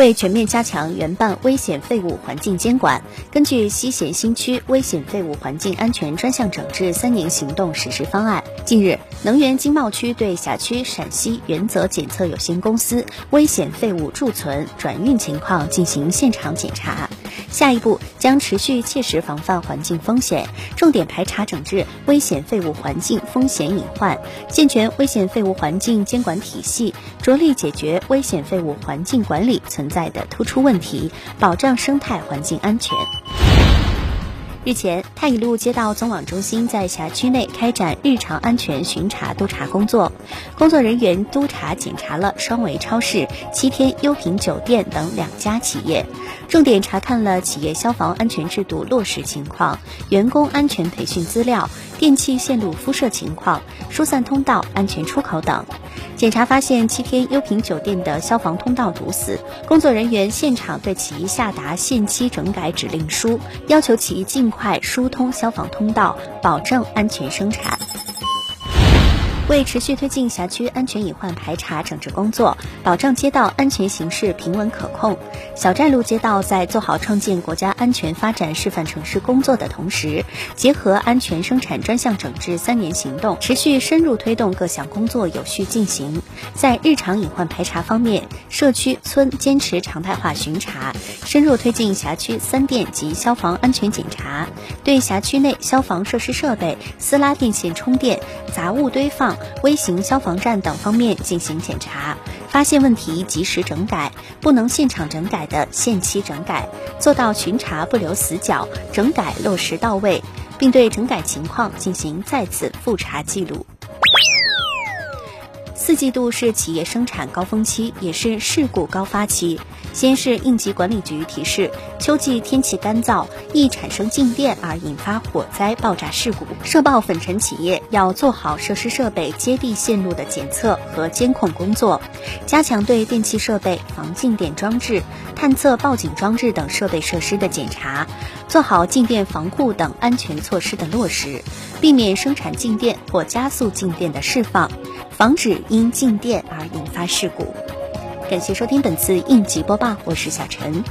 为全面加强原办危险废物环境监管，根据西咸新区危险废物环境安全专项整治三年行动实施方案，近日，能源经贸区对辖区陕西原则检测有限公司危险废物贮存、转运情况进行现场检查。下一步将持续切实防范环境风险，重点排查整治危险废物环境风险隐患，健全危险废物环境监管体系，着力解决危险废物环境管理存在的突出问题，保障生态环境安全。日前，太乙路街道综网中心在辖区内开展日常安全巡查督查工作。工作人员督查检查了双维超市、七天优品酒店等两家企业，重点查看了企业消防安全制度落实情况、员工安全培训资料、电气线路敷设情况、疏散通道、安全出口等。检查发现，七天优品酒店的消防通道堵死，工作人员现场对其下达限期整改指令书，要求其尽快疏通消防通道，保证安全生产。为持续推进辖区安全隐患排查整治工作，保障街道安全形势平稳可控，小寨路街道在做好创建国家安全发展示范城市工作的同时，结合安全生产专项整治三年行动，持续深入推动各项工作有序进行。在日常隐患排查方面，社区村坚持常态化巡查，深入推进辖区三电及消防安全检查，对辖区内消防设施设备、私拉电线充电、杂物堆放。微型消防站等方面进行检查，发现问题及时整改，不能现场整改的限期整改，做到巡查不留死角，整改落实到位，并对整改情况进行再次复查记录。四季度是企业生产高峰期，也是事故高发期。先是应急管理局提示：秋季天气干燥，易产生静电而引发火灾、爆炸事故。涉爆粉尘企业要做好设施设备接地线路的检测和监控工作，加强对电气设备、防静电装置、探测报警装置等设备设施的检查，做好静电防护等安全措施的落实，避免生产静电或加速静电的释放，防止因静电而引发事故。感谢收听本次应急播报，我是小陈。